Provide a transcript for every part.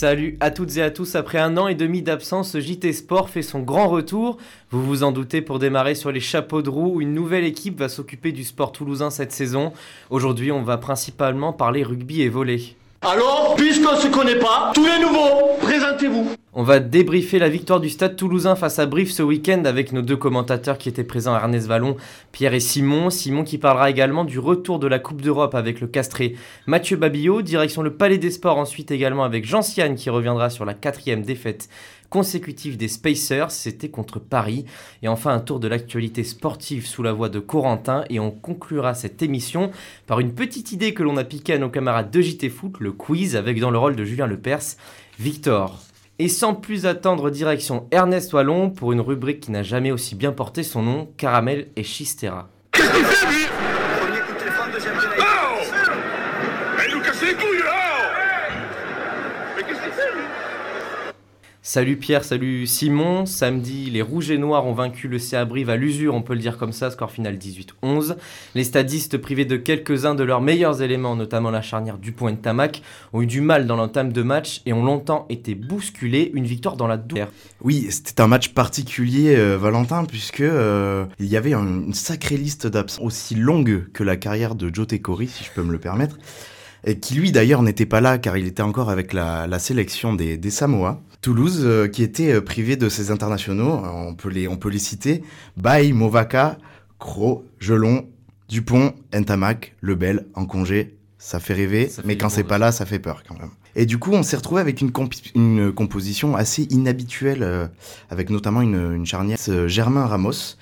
Salut à toutes et à tous, après un an et demi d'absence, JT Sport fait son grand retour. Vous vous en doutez pour démarrer sur les chapeaux de roue, une nouvelle équipe va s'occuper du sport toulousain cette saison. Aujourd'hui on va principalement parler rugby et volley. Alors, puisqu'on se connaît pas, tous les nouveaux, présentez-vous. On va débriefer la victoire du Stade toulousain face à Brief ce week-end avec nos deux commentateurs qui étaient présents, Ernest Vallon, Pierre et Simon. Simon qui parlera également du retour de la Coupe d'Europe avec le castré Mathieu Babillot, direction le Palais des Sports ensuite également avec Jean Siane qui reviendra sur la quatrième défaite consécutive des Spacers, c'était contre Paris. Et enfin un tour de l'actualité sportive sous la voix de Corentin et on conclura cette émission par une petite idée que l'on a piquée à nos camarades de JT Foot, le quiz avec dans le rôle de Julien Lepers, Victor. Et sans plus attendre, direction Ernest Wallon pour une rubrique qui n'a jamais aussi bien porté son nom, Caramel et Chistera. Qu'est-ce lui Oh Elle nous casse les couilles là Mais qu'est-ce qu'il fait lui Salut Pierre, salut Simon. Samedi, les Rouges et Noirs ont vaincu le CA Brive à l'usure, on peut le dire comme ça, score final 18-11. Les stadistes, privés de quelques-uns de leurs meilleurs éléments, notamment la charnière du point de Tamac, ont eu du mal dans l'entame de match et ont longtemps été bousculés. Une victoire dans la douleur. Oui, c'était un match particulier, euh, Valentin, puisque euh, il y avait un- une sacrée liste d'absents, aussi longue que la carrière de Joe Tekori, si je peux me le permettre, et qui lui d'ailleurs n'était pas là car il était encore avec la, la sélection des, des Samoa. Toulouse, euh, qui était euh, privé de ses internationaux, euh, on peut les, on peut les citer, Bay, Movaka, Cro, Gelon, Dupont, Ntamak, Lebel, en congé, ça fait rêver, Ça fait mais quand c'est pas là, ça fait peur quand même. Et du coup, on s'est retrouvé avec une, composition assez inhabituelle, euh, avec notamment une, une charnière euh, Germain Ramos.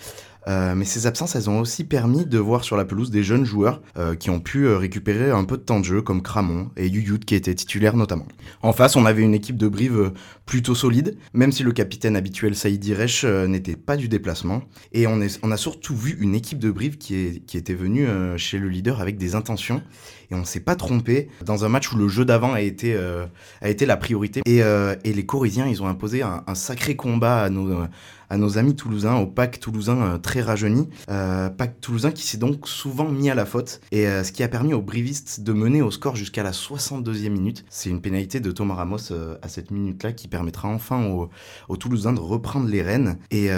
Euh, mais ces absences, elles ont aussi permis de voir sur la pelouse des jeunes joueurs euh, qui ont pu euh, récupérer un peu de temps de jeu, comme Cramon et Yuyut qui étaient titulaires notamment. En face, on avait une équipe de Brive plutôt solide, même si le capitaine habituel Saïd Resch n'était pas du déplacement. Et on, a surtout vu une équipe de Brive qui, était venue chez le leader avec des intentions. Et on s'est pas trompé dans un match où le jeu d'avant a été, la priorité. Et, les Corréziens, ils ont imposé un, un sacré combat à nos, à nos amis toulousains, au pack toulousain euh, très rajeuni. Euh, pack toulousain qui s'est donc souvent mis à la faute. Et euh, ce qui a permis aux brivistes de mener au score jusqu'à la 62e minute. C'est une pénalité de Thomas Ramos à cette minute-là qui permettra enfin aux, aux Toulousains de reprendre les rênes. Et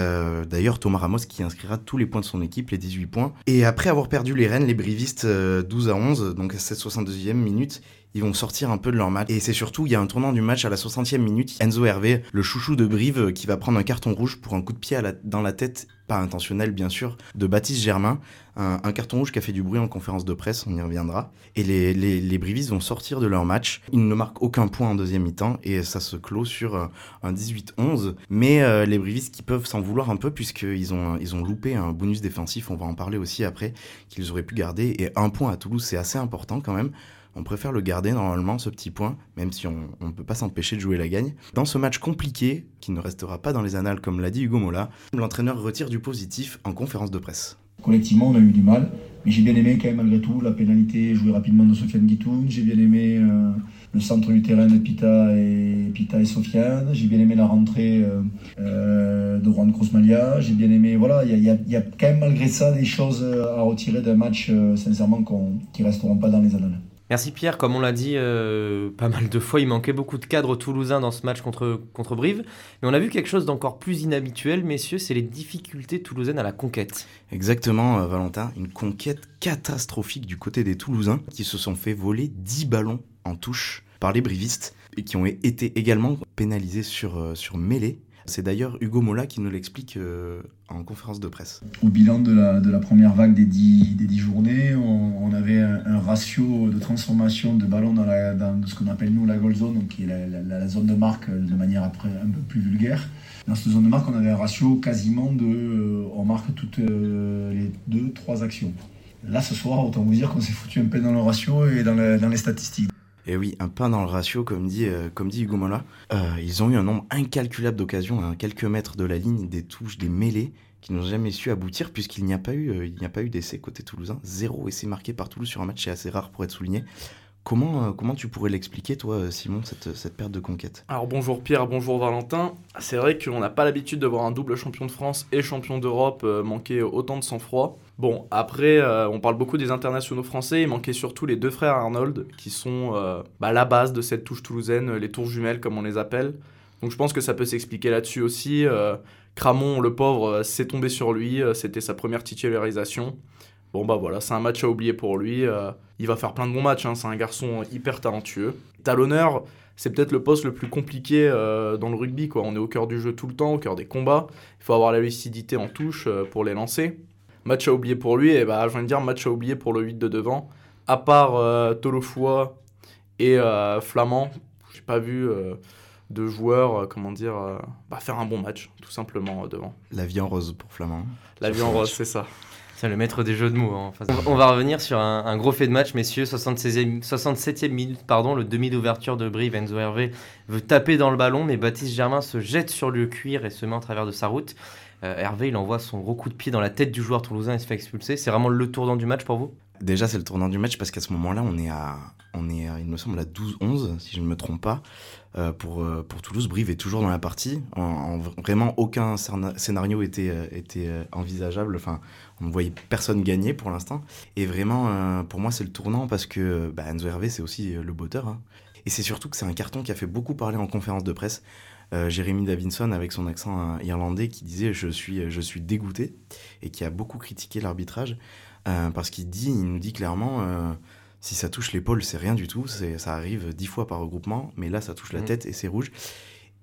d'ailleurs, Thomas Ramos qui inscrira tous les points de son équipe, les 18 points. Et après avoir perdu les rênes, les brivistes euh, 12 à 11, donc à cette 62e minute, ils vont sortir un peu de leur match. Et c'est surtout, il y a un tournant du match à la 60e minute. Enzo Hervé, le chouchou de Brive, euh, qui va prendre un carton rouge pour un coup de pied dans la tête, pas intentionnel bien sûr, de Baptiste Germain. Un, carton rouge qui a fait du bruit en conférence de presse, on y reviendra. Et les, les, les Brivistes vont sortir de leur match. Ils ne marquent aucun point en deuxième mi-temps et ça se clôt sur euh, un 18-11. Mais euh, les Brivistes qui peuvent s'en vouloir un peu puisqu'ils ont, ils ont loupé un bonus défensif, on va en parler aussi après, qu'ils auraient pu garder. Et un point à Toulouse, c'est assez important quand même. On préfère le garder normalement, ce petit point, même si on ne peut pas s'empêcher de jouer la gagne. Dans ce match compliqué, qui ne restera pas dans les annales comme l'a dit Hugo Mola, l'entraîneur retire du positif en conférence de presse. Collectivement, on a eu du mal. Mais j'ai bien aimé quand même malgré tout la pénalité jouée rapidement de Sofiane Guitoun. J'ai bien aimé euh, le centre du terrain de Pita et, Pita et Sofiane. J'ai bien aimé la rentrée euh, euh, de Juan Crosmalia. J'ai bien aimé, voilà, il y a, quand même malgré ça des choses à retirer d'un match, sincèrement, qu'on- qui resteront pas dans les annales. Merci Pierre, comme on l'a dit euh, pas mal de fois, il manquait beaucoup de cadres toulousains dans ce match contre, contre Brive. Mais on a vu quelque chose d'encore plus inhabituel, messieurs, c'est les difficultés toulousaines à la conquête. Exactement, euh, Valentin, une conquête catastrophique du côté des Toulousains qui se sont fait voler 10 ballons en touche par les brivistes et qui ont été également pénalisés sur, euh, sur mêlée. C'est d'ailleurs Hugo Mola qui nous l'explique euh, en conférence de presse. Au bilan de la, première vague des 10, des 10 journées, on, avait un, ratio de transformation de ballons dans, ce qu'on appelle nous la goal zone, qui est la, zone de marque euh, de manière un peu plus vulgaire. Dans cette zone de marque, on avait un ratio quasiment de. euh, on marque toutes les deux, trois actions. Là, ce soir, autant vous dire qu'on s'est foutu un peu dans le ratio et dans les statistiques. Et oui, un pain dans le ratio, comme dit, euh, Hugo Mola. Euh, ils ont eu un nombre incalculable d'occasions à quelques mètres de la ligne, des touches, des mêlées, qui n'ont jamais su aboutir, puisqu'il n'y a pas eu, euh, eu d'essai côté toulousain. Zéro essai marqué par Toulouse sur un match, c'est assez rare pour être souligné. Comment, euh, comment tu pourrais l'expliquer, toi, Simon, cette, cette perte de conquête? Alors bonjour Pierre, bonjour Valentin. C'est vrai qu'on n'a pas l'habitude de voir un double champion de France et champion d'Europe manquer autant de sang-froid. Bon, après, euh, on parle beaucoup des internationaux français, il manquait surtout les deux frères Arnold, qui sont euh, bah, la base de cette touche toulousaine, les tours jumelles comme on les appelle. Donc je pense que ça peut s'expliquer là-dessus aussi. Euh, Cramon, le pauvre, euh, s'est tombé sur lui, euh, c'était sa première titularisation. Bon bah voilà, c'est un match à oublier pour lui. euh, il va faire plein de bons matchs, hein, c'est un garçon hyper talentueux. Talonneur, c'est peut-être le poste le plus compliqué euh, dans le rugby. Quoi. On est au cœur du jeu tout le temps, au cœur des combats. Il faut avoir la lucidité en touche euh, pour les lancer. Match à oublier pour lui, et bah, je viens de dire match à oublier pour le 8 de devant. À part euh, Tolofoua et euh, Flamand, j'ai pas vu euh, de joueurs, euh, comment dire, euh, bah, faire un bon match, tout simplement euh, devant. La vie en rose pour Flamand. La vie en rose, c'est ça. C'est le maître des jeux de mots. hein, en face. On va revenir sur un, un gros fait de match, messieurs. 76e, 67e minute, pardon, le demi d'ouverture de Brive. Enzo Hervé veut taper dans le ballon, mais Baptiste Germain se jette sur le cuir et se met en travers de sa route. Euh, Hervé, il envoie son gros coup de pied dans la tête du joueur toulousain et se fait expulser. C'est vraiment le tournant du match pour vous? Déjà, c'est le tournant du match parce qu'à ce moment-là, on est à, on est, il me semble, à 12-11, si je ne me trompe pas, euh, pour, euh, pour Toulouse. Brive est toujours dans la partie. En, en- vraiment, aucun scénario était, était envisageable. Enfin, on ne voyait personne gagner pour l'instant. Et vraiment, pour moi, c'est le tournant parce que bah, Hervé, c'est aussi le botteur. hein. Et c'est surtout que c'est un carton qui a fait beaucoup parler en conférence de presse. Euh, Jérémy Davinson, avec son accent euh, irlandais, qui disait je suis, je suis dégoûté et qui a beaucoup critiqué l'arbitrage. Euh, parce qu'il dit, il nous dit clairement, euh, si ça touche l'épaule, c'est rien du tout, ça arrive dix fois par regroupement, mais là, ça touche la Mhm. tête et c'est rouge.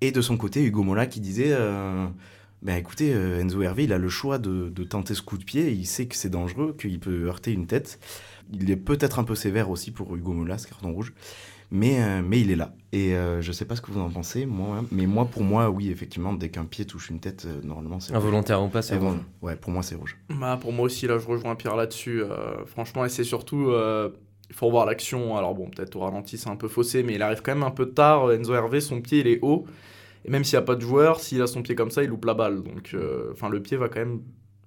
Et de son côté, Hugo Mola qui disait, euh, ben écoutez, euh, Enzo Hervé, il a le choix de, de tenter ce coup de pied, il sait que c'est dangereux, qu'il peut heurter une tête. Il est peut-être un peu sévère aussi pour Hugo Mola, ce carton rouge, mais, euh, mais il est là. Et euh, je sais pas ce que vous en pensez, moi, mais moi, pour moi, oui, effectivement, dès qu'un pied touche une tête, euh, normalement, c'est rouge. Involontaire ou pas, c'est bon, ouais, pour moi, c'est rouge. Bah, pour moi aussi, là, je rejoins Pierre là-dessus. euh, franchement, et c'est surtout, euh, il faut revoir l'action. Alors bon, peut-être au ralenti, c'est un peu faussé, mais il arrive quand même un peu tard. Enzo Hervé, son pied, il est haut. Et même s'il n'y a pas de joueur, s'il a son pied comme ça, il loupe la balle. Donc, euh, enfin, le pied va quand même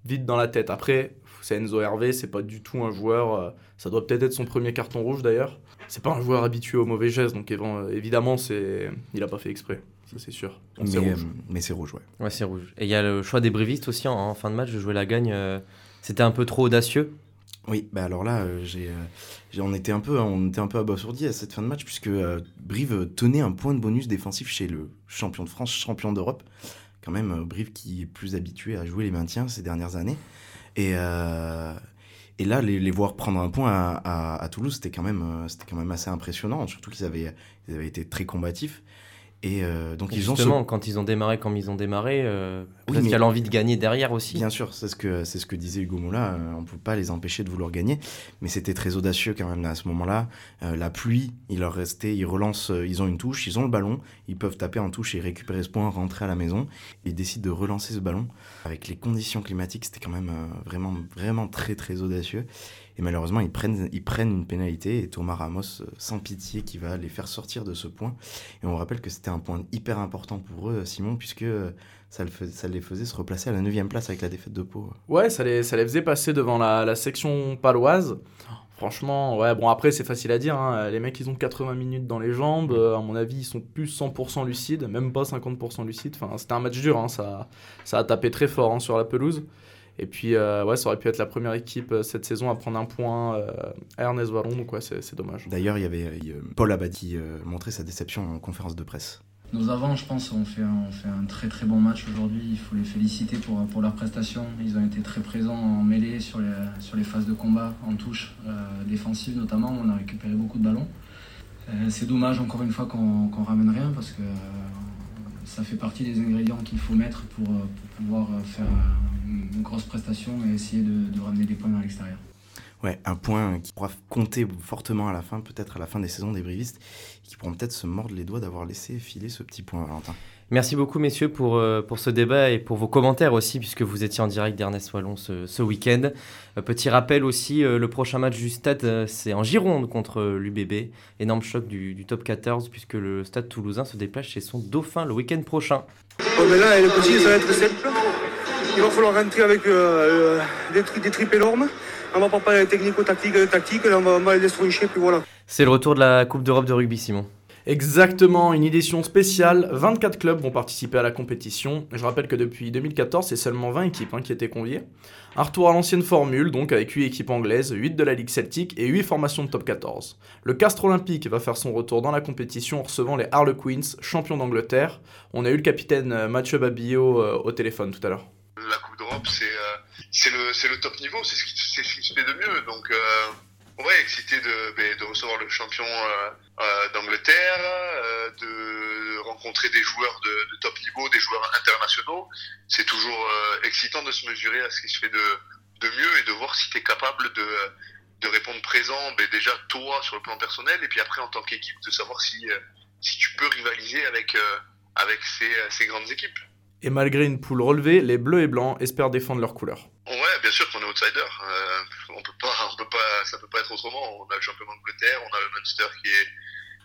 vite dans la tête. Après, c'est Enzo Hervé, c'est pas du tout un joueur. euh, ça doit peut-être être son premier carton rouge d'ailleurs. C'est pas un joueur habitué aux mauvais gestes, donc évan- évidemment, c'est, il a pas fait exprès. Ça, c'est sûr. Donc, c'est mais, rouge. euh, mais c'est rouge, ouais. Ouais, c'est rouge. Et il y a le choix des brivistes aussi en, en fin de match de jouer la gagne. euh, C'était un peu trop audacieux. Oui, bah alors là, euh, j'ai, euh, j'ai- on était un peu, on était un peu abasourdi à cette fin de match puisque euh, Brive tenait un point de bonus défensif chez le champion de France, champion d'Europe. Quand même, euh, Brive qui est plus habitué à jouer les maintiens ces dernières années. Et, euh, et là, les, les voir prendre un point à, à- Toulouse, c'était quand même, euh, quand même assez impressionnant. Surtout qu'ils avaient, ils avaient été très combatifs. Et euh, donc Et ils ont ce Justement, quand ils ont démarré comme ils ont démarré, euh, Oui, mais- qu'il y a l'envie de gagner derrière aussi. Bien sûr, c'est ce que c'est ce que disait Hugo Mola. euh, on peut pas les empêcher de vouloir gagner, mais c'était très audacieux quand même à ce moment-là. Euh, la pluie, il leur restait, ils relancent, euh, ils ont une touche, ils ont le ballon, ils peuvent taper en touche et récupérer ce point, rentrer à la maison. Ils décident de relancer ce ballon avec les conditions climatiques. C'était quand même vraiment vraiment très très audacieux. Et malheureusement, ils prennent ils prennent une pénalité et Thomas Ramos, euh, sans pitié, qui va les faire sortir de ce point. Et on rappelle que c'était un point hyper important pour eux, Simon, puisque euh, ça, le fais- ça les faisait se replacer à la 9 place avec la défaite de Pau. Ouais, ça les, ça les faisait passer devant la, la section paloise. Franchement, ouais, bon après c'est facile à dire, hein. les mecs ils ont 80 minutes dans les jambes, euh, à mon avis ils sont plus 100% lucides, même pas 50% lucides, enfin c'était un match dur, hein. ça, ça a tapé très fort hein, sur la pelouse. Et puis euh, ouais, ça aurait pu être la première équipe euh, cette saison à prendre un point euh, à Ernest Vallon, donc ouais c'est c'est dommage. D'ailleurs, il y avait euh, Paul Abadi euh, montrait sa déception en conférence de presse. Nos avants, je pense, ont fait, un, ont fait un très très bon match aujourd'hui. Il faut les féliciter pour, pour leur prestation. Ils ont été très présents en mêlée sur les, sur les phases de combat, en touche, euh, défensive notamment. On a récupéré beaucoup de ballons. Euh, c'est dommage encore une fois qu'on qu'on ramène rien parce que euh, ça fait partie des ingrédients qu'il faut mettre pour, euh, pouvoir euh, faire euh, une grosse prestation et essayer de, de ramener des points à l'extérieur. Ouais, un point qui pourra compter fortement à la fin, peut-être à la fin des saisons des brivistes, qui pourront peut-être se mordre les doigts d'avoir laissé filer ce petit point, Valentin. Merci beaucoup, messieurs, pour, euh, pour ce débat et pour vos commentaires aussi, puisque vous étiez en direct d'Ernest Wallon ce, ce week-end. Euh, petit rappel aussi, euh, le prochain match du Stade, c'est en Gironde contre l'UBB. Énorme choc du, du top 14, puisque le Stade toulousain se déplace chez son dauphin le week-end prochain. Oh, mais là, le petit, ça va être simple. il va falloir rentrer avec euh, des, tri- des tripes énormes. On va pas parler technico-tactique, tactique, là, on va, on va les puis voilà. C'est le retour de la Coupe d'Europe de rugby, Simon. Exactement, une édition spéciale. 24 clubs vont participer à la compétition. Je rappelle que depuis 2014, c'est seulement 20 équipes hein, qui étaient conviées. Un retour à l'ancienne formule, donc avec 8 équipes anglaises, 8 de la Ligue Celtique et 8 formations de top 14. Le Castre Olympique va faire son retour dans la compétition en recevant les Harlequins, champions d'Angleterre. On a eu le capitaine euh, Mathieu Babillot euh, au téléphone tout à l'heure. La Coupe d'Europe, c'est euh, le, top niveau, c'est ce, qui- se fait de mieux. Donc, ouais, excité de, ben, de recevoir le champion euh, euh, d'Angleterre, euh, de rencontrer des joueurs de, de top niveau, des joueurs internationaux. C'est toujours euh, excitant de se mesurer à ce qui se fait de, de mieux et de voir si tu es capable de, de répondre présent, ben, déjà toi sur le plan personnel, et puis après en tant qu'équipe, de savoir si, euh, si tu peux rivaliser avec, euh, avec ces, ces grandes équipes. Et malgré une poule relevée, les Bleus et Blancs espèrent défendre leurs couleurs. Ouais, bien sûr qu'on est outsider. Euh, on peut pas, ça peut pas être autrement. On a le champion d'Angleterre, on a le Munster qui est,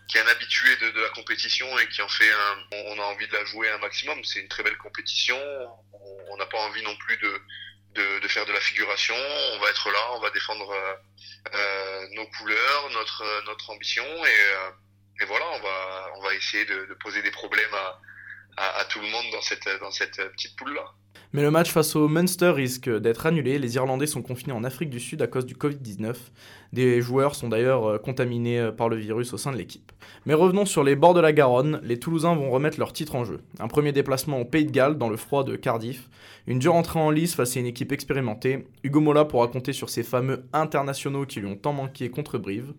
qui est un habitué de, la compétition et qui en fait un, on a envie de la jouer un maximum. C'est une très belle compétition. On- n'a pas envie non plus de, de, faire de la figuration. On va être là, on va défendre euh, euh, nos couleurs, notre, notre ambition et, euh, voilà, on va, on va essayer de poser des problèmes à, à, tout le monde dans cette, cette petite poule là. Mais le match face au Munster risque d'être annulé. Les Irlandais sont confinés en Afrique du Sud à cause du Covid-19. Des joueurs sont d'ailleurs euh, contaminés euh, par le virus au sein de l'équipe. Mais revenons sur les bords de la Garonne. Les Toulousains vont remettre leur titre en jeu. Un premier déplacement au Pays de Galles dans le froid de Cardiff. Une dure entrée en lice face à une équipe expérimentée. Hugo Mola pourra compter sur ces fameux internationaux qui lui ont tant manqué contre Brive.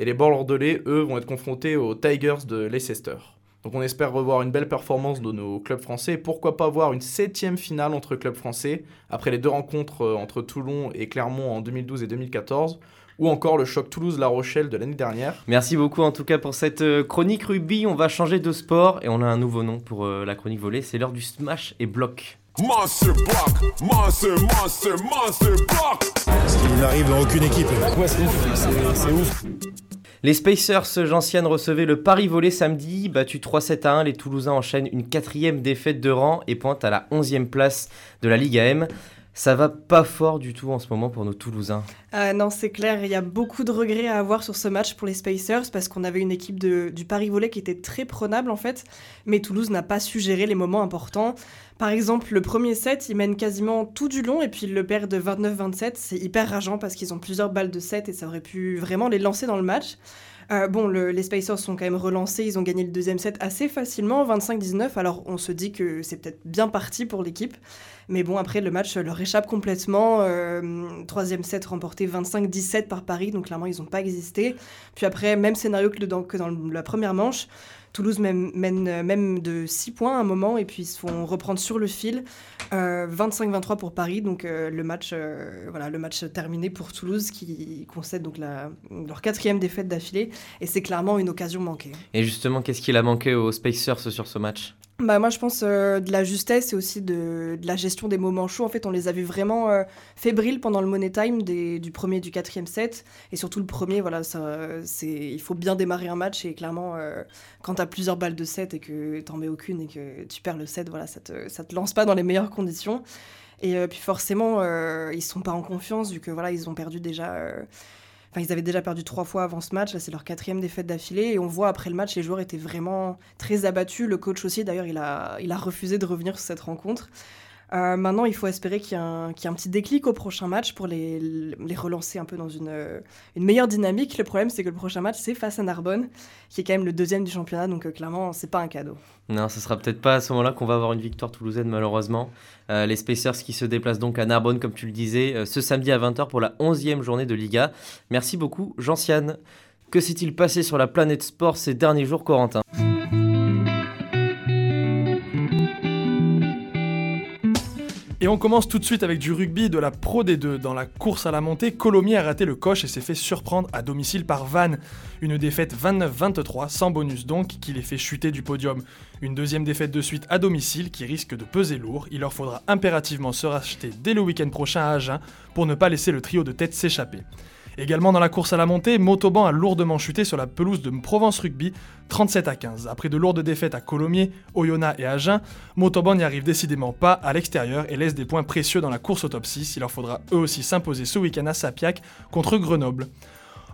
Et les Bordelais, eux, vont être confrontés aux Tigers de Leicester. Donc on espère revoir une belle performance de nos clubs français et pourquoi pas voir une septième finale entre clubs français après les deux rencontres euh, entre Toulon et Clermont en 2012 et 2014 ou encore le choc Toulouse-La Rochelle de l'année dernière. Merci beaucoup en tout cas pour cette euh, chronique rugby. On va changer de sport et on a un nouveau nom pour euh, la chronique volée. C'est l'heure du smash et bloc. Monster Block, Monster, Monster, Monster Block. Ce qui n'arrive dans aucune équipe. Ouais, c'est ouf, c'est- c'est ouf. Les Spacers Gentiane recevaient le Paris volé samedi, battu 3-7 à 1. Les Toulousains enchaînent une quatrième défaite de rang et pointent à la 11e place de la Ligue AM. Ça va pas fort du tout en ce moment pour nos Toulousains. Euh, non, c'est clair, il y a beaucoup de regrets à avoir sur ce match pour les Spacers parce qu'on avait une équipe de, du Paris Volley qui était très prenable en fait, mais Toulouse n'a pas su gérer les moments importants. Par exemple, le premier set, ils mènent quasiment tout du long et puis ils le perdent de 29-27. C'est hyper rageant parce qu'ils ont plusieurs balles de set et ça aurait pu vraiment les lancer dans le match. Euh, bon, le- les Spacers sont quand même relancés, ils ont gagné le deuxième set assez facilement, 25-19, alors on se dit que c'est peut-être bien parti pour l'équipe. Mais bon, après, le match leur échappe complètement. Euh, troisième set remporté 25-17 par Paris, donc clairement, ils n'ont pas existé. Puis après, même scénario que dans la première manche. Toulouse mène, mène, euh, même de 6 points à un moment, et puis ils se font reprendre sur le fil. Euh, 25-23 pour Paris, donc euh, le, match, euh, voilà, le match terminé pour Toulouse, qui concède donc la, leur quatrième défaite d'affilée. Et c'est clairement une occasion manquée. Et justement, qu'est-ce qu'il a manqué aux Spacers sur ce match? Bah, moi, je pense euh, de la justesse et aussi de, de la gestion des moments chauds. En fait, on les a vus vraiment euh, fébriles pendant le Money Time des, du premier et du quatrième set. Et surtout le premier, voilà, ça, c'est, il faut bien démarrer un match. Et clairement, euh, quand plusieurs balles de set et que t'en mets aucune et que tu perds le set, voilà, ça te, ça te lance pas dans les meilleures conditions. Et euh, puis forcément, euh, ils sont pas en confiance vu que voilà, ils ont perdu déjà. euh, Enfin, ils avaient déjà perdu trois fois avant ce match. Là, c'est leur quatrième défaite d'affilée. Et on voit après le match, les joueurs étaient vraiment très abattus. Le coach aussi, d'ailleurs, il a, il a refusé de revenir sur cette rencontre. Euh, maintenant, il faut espérer qu'il y, ait un, petit déclic au prochain match pour les, relancer un peu dans une, euh, une meilleure dynamique. Le problème, c'est que le prochain match, c'est face à Narbonne, qui est quand même le deuxième du championnat. Donc, euh, clairement, c'est pas un cadeau. Non, ce sera peut-être pas à ce moment-là qu'on va avoir une victoire toulousaine, malheureusement. Euh, les Spacers qui se déplacent donc à Narbonne, comme tu le disais, ce samedi à 20h pour la 11e journée de Liga. Merci beaucoup, Jean-Siane. Que s'est-il passé sur la planète sport ces derniers jours, Corentin? Et on commence tout de suite avec du rugby de la Pro D2. Dans la course à la montée, Colomiers a raté le coche et s'est fait surprendre à domicile par Vannes. Une défaite 29-23, sans bonus donc, qui les fait chuter du podium. Une deuxième défaite de suite à domicile qui risque de peser lourd. Il leur faudra impérativement se racheter dès le week-end prochain à Agen pour ne pas laisser le trio de tête s'échapper. Également dans la course à la montée, Montauban a lourdement chuté sur la pelouse de Provence Rugby, 37 à 15. Après de lourdes défaites à Colomiers, Oyonnax et Agen, Montauban n'y arrive décidément pas à l'extérieur et laisse des points précieux dans la course au top 6. Il leur faudra eux aussi s'imposer ce week-end à Sapiac contre Grenoble.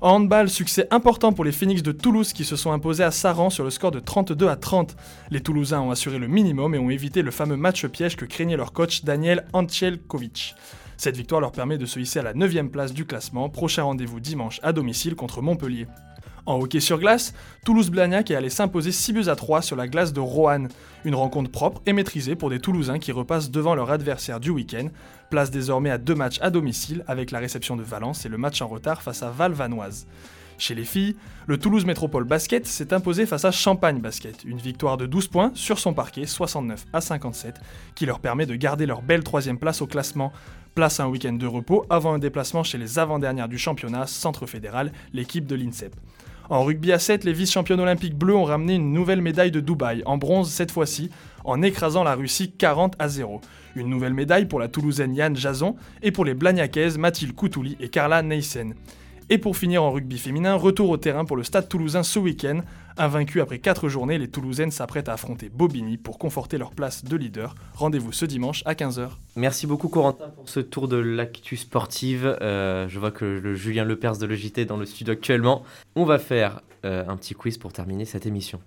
Handball, succès important pour les Phoenix de Toulouse qui se sont imposés à Saran sur le score de 32 à 30. Les Toulousains ont assuré le minimum et ont évité le fameux match piège que craignait leur coach Daniel Ancelkovic. Cette victoire leur permet de se hisser à la 9 place du classement. Prochain rendez-vous dimanche à domicile contre Montpellier. En hockey sur glace, Toulouse-Blagnac est allé s'imposer 6 buts à 3 sur la glace de Roanne. Une rencontre propre et maîtrisée pour des Toulousains qui repassent devant leur adversaire du week-end. Place désormais à deux matchs à domicile avec la réception de Valence et le match en retard face à Val-Vanoise. Chez les filles, le Toulouse Métropole Basket s'est imposé face à Champagne Basket, une victoire de 12 points sur son parquet, 69 à 57, qui leur permet de garder leur belle troisième place au classement. Place à un week-end de repos avant un déplacement chez les avant-dernières du championnat, Centre Fédéral, l'équipe de l'INSEP. En rugby à 7, les vice-champions olympiques bleus ont ramené une nouvelle médaille de Dubaï, en bronze cette fois-ci, en écrasant la Russie 40 à 0. Une nouvelle médaille pour la Toulousaine Yann Jason et pour les Blagnacaises Mathilde Koutouli et Carla Neysen. Et pour finir en rugby féminin, retour au terrain pour le Stade toulousain ce week-end. Invaincu après 4 journées, les Toulousaines s'apprêtent à affronter Bobigny pour conforter leur place de leader. Rendez-vous ce dimanche à 15h. Merci beaucoup Corentin pour ce tour de l'actu sportive. Euh, je vois que Julien Lepers de l'EJT est dans le studio actuellement. On va faire euh, un petit quiz pour terminer cette émission.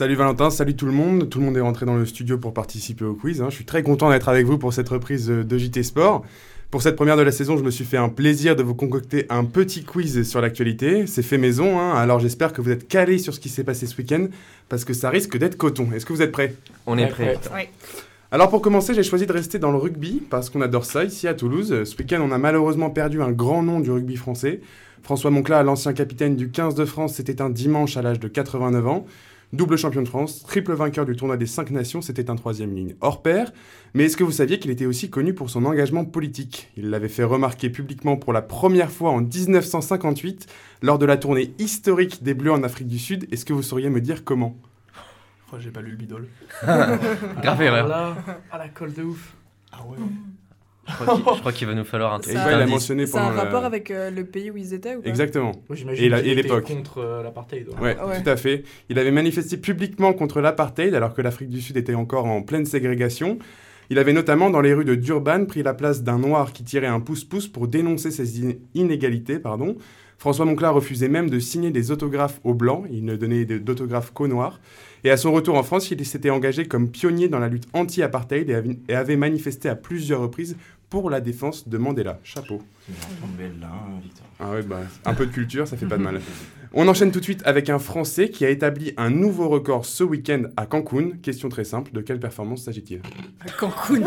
Salut Valentin, salut tout le monde. Tout le monde est rentré dans le studio pour participer au quiz. hein. Je suis très content d'être avec vous pour cette reprise euh, de JT Sport. Pour cette première de la saison, je me suis fait un plaisir de vous concocter un petit quiz sur l'actualité. C'est fait maison, hein. alors j'espère que vous êtes calés sur ce qui s'est passé ce week-end, parce que ça risque d'être coton. Est-ce que vous êtes prêts? On est prêts. Alors pour commencer, j'ai choisi de rester dans le rugby, parce qu'on adore ça ici à Toulouse. Ce week-end, on a malheureusement perdu un grand nom du rugby français. François Monclat, l'ancien capitaine du 15 de France, c'était un dimanche à l'âge de 89 ans. Double champion de France, triple vainqueur du tournoi des 5 nations, c'était un troisième ligne hors pair. Mais est-ce que vous saviez qu'il était aussi connu pour son engagement politique? Il l'avait fait remarquer publiquement pour la première fois en 1958 lors de la tournée historique des Bleus en Afrique du Sud. Est-ce que vous sauriez me dire comment? Oh, j'ai pas lu le bidole. Grave erreur. Là, à la colle de ouf. Ah ouais. Je crois qu'il- va nous falloir un petit il indice. mentionné C'est un rapport avec euh, le pays où ils étaient ou pas? Exactement. Et, l'époque. contre euh, l'apartheid. ouais. Ouais, Ouais. tout à fait. Il avait manifesté publiquement contre l'apartheid alors que l'Afrique du Sud était encore en pleine ségrégation. Il avait notamment, dans les rues de Durban, pris la place d'un noir qui tirait un pouce-pouce pour dénoncer ces in- inégalités. Pardon. François Monclar refusait même de signer des autographes aux Blancs, il ne donnait d'autographes qu'aux Noirs. Et à son retour en France, il s'était engagé comme pionnier dans la lutte anti-apartheid et avait- manifesté à plusieurs reprises pour la défense de Mandela. Chapeau. Ah ouais, bah, un peu de culture, ça fait pas de mal. On enchaîne tout de suite avec un Français qui a établi un nouveau record ce week-end à Cancun. Question très simple, de quelle performance s'agit-il? À Cancun.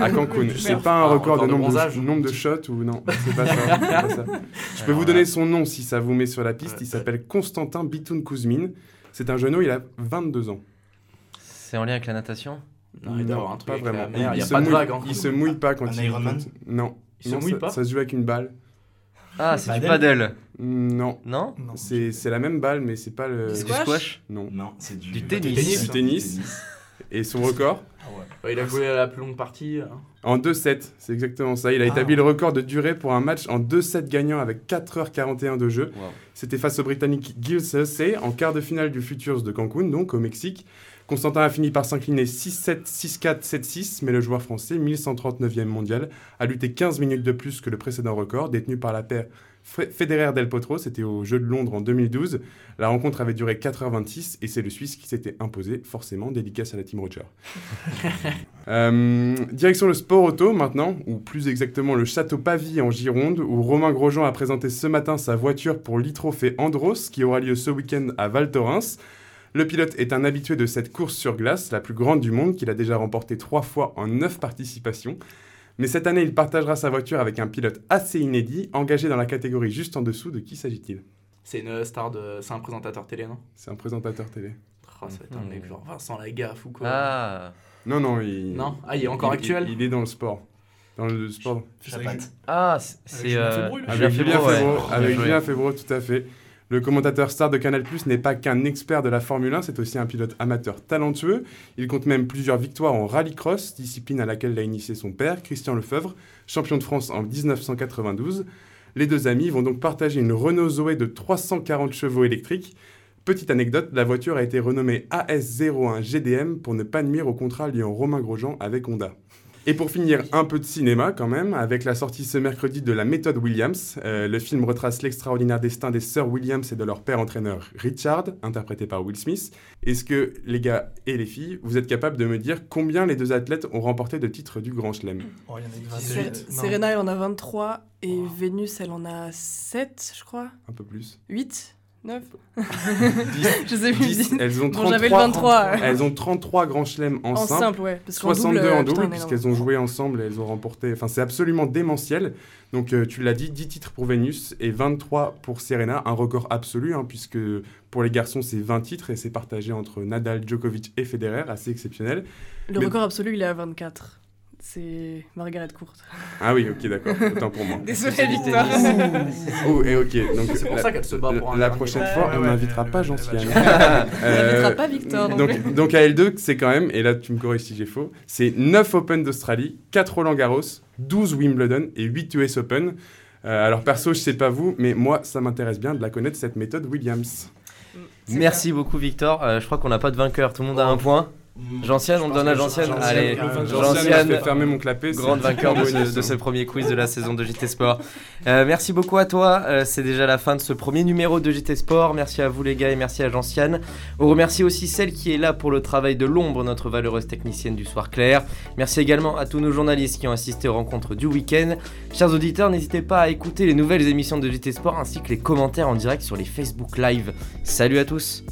À Cancun. C'est pas un Ah, record de nombre de, bronzage. nombre de shots ou non C'est pas ça. c'est pas ça. Je peux vous donner son nom si ça vous met sur la piste. Il s'appelle Constantin Bitoun Kouzmine. C'est un genou, il a 22 ans. C'est en lien avec la natation? Non, il doit y avoir un truc pas vraiment. il y a se pas de mouille- vague en Il Cancun. se mouille pas quand Un il Ironman Non. Il se mouille ça- pas Ça se joue avec une balle. Ah, c'est du paddle. Non. Non? Non. C'est c'est la même balle, mais c'est pas le. Du Du squash? Non. Non, c'est du, Du tennis. tennis. Du tennis. Et son record Ouais, il a joué à la plus longue partie. hein. En 2-7, c'est exactement ça. Il a établi le record de durée pour un match en 2-7 gagnant avec 4h41 de jeu. Wow. C'était face au Britannique Gil Cersei en quart de finale du Futures de Cancun, donc au Mexique. Constantin a fini par s'incliner 6-7, 6-4, 7-6, mais le joueur français, 1139e mondial, a lutté 15 minutes de plus que le précédent record, détenu par la paire Federer Del Potro. C'était aux Jeux de Londres en 2012. La rencontre avait duré 4h26 et c'est le Suisse qui s'était imposé, forcément, dédicace à la Team Roger. Euh, direction le sport auto maintenant, ou plus exactement le Château Pavie en Gironde, où Romain Grosjean a présenté ce matin sa voiture pour l'e-trophée Andros, qui aura lieu ce week-end à Val Thorens. Le pilote est un habitué de cette course sur glace, la plus grande du monde, qu'il a déjà remporté trois fois en neuf participations. Mais cette année, il partagera sa voiture avec un pilote assez inédit, engagé dans la catégorie juste en dessous. De qui s'agit-il? C'est une star de. C'est un présentateur télé, non? C'est un présentateur télé. Ah, Ça va être un mec genre Vincent Lagaffe ou quoi. Ah, Non, non, il... Non? Ah, il est encore il- actuel? il, il est dans le sport. Dans le sport. Chapat. ah c'est- euh, Avec Julien ouais. Bien avec. Julien Febvre, tout à fait. Le commentateur star de Canal Plus n'est pas qu'un expert de la Formule 1, c'est aussi un pilote amateur talentueux. Il compte même plusieurs victoires en rallycross, discipline à laquelle l'a initié son père, Christian Lefebvre, champion de France en 1992. Les deux amis vont donc partager une Renault Zoé de 340 chevaux électriques. Petite anecdote, la voiture a été renommée AS01 GDM pour ne pas nuire au contrat liant Romain Grosjean avec Honda. Et pour finir, un peu de cinéma quand même, avec la sortie ce mercredi de La méthode Williams. Euh, le film retrace l'extraordinaire destin des sœurs Williams et de leur père entraîneur Richard, interprété par Will Smith. Est-ce que les gars et les filles, vous êtes capables de me dire combien les deux athlètes ont remporté de titres du Grand Chelem? Oh, il y en a que Ser- 28. Non. Serena, elle en a 23 et Vénus, elle en a 7, je crois. Un peu plus. 8 9 Dix- Je sais plus. dix- elles ont Bon, 33, j'avais le 23. Elles ont 33 grands chelems en, En simple, simple, ouais, parce qu'en 62 double, en euh, double, putain, puisqu'elles ont joué ensemble et elles ont remporté. Enfin, c'est absolument démentiel. Donc, euh, tu l'as dit, 10 titres pour Vénus et 23 pour Serena, un record absolu, hein, puisque pour les garçons, c'est 20 titres et c'est partagé entre Nadal, Djokovic et Federer, assez exceptionnel. Le Mais- record absolu, il est à 24. C'est Margaret Court. Ah oui, ok, d'accord, autant pour moi. Désolé, Victor. Oh, et ok, donc C'est pour la- ça qu'elle se bat pour un La prochaine fois, ouais, on n'invitera pas Euh, On n'invitera pas Victor non Donc, plus. donc à L2, c'est quand même, et là tu me corriges si j'ai faux, c'est 9 Open d'Australie, 4 Roland Garros, 12 Wimbledon et 8 US Open. Euh, alors perso, je sais pas vous, mais moi ça m'intéresse bien de la connaître cette méthode Williams. Merci beaucoup Victor. Euh, je crois qu'on n'a pas de vainqueur. Tout le monde a un point. Gentiane, on donne à Gentiane. Allez. Gentiane, fait fermer mon clapet, grande vainqueur de bonus, ce, de ce premier quiz de la saison de JT Sport. Euh, merci beaucoup à toi. Euh, c'est déjà la fin de ce premier numéro de JT Sport. Merci à vous les gars et merci à Gentiane. On remercie aussi celle qui est là pour le travail de l'ombre, notre valeureuse technicienne du soir clair. Merci également à tous nos journalistes qui ont assisté aux rencontres du week-end. Chers auditeurs, n'hésitez pas à écouter les nouvelles émissions de JT Sport ainsi que les commentaires en direct sur les Facebook Live. Salut à tous.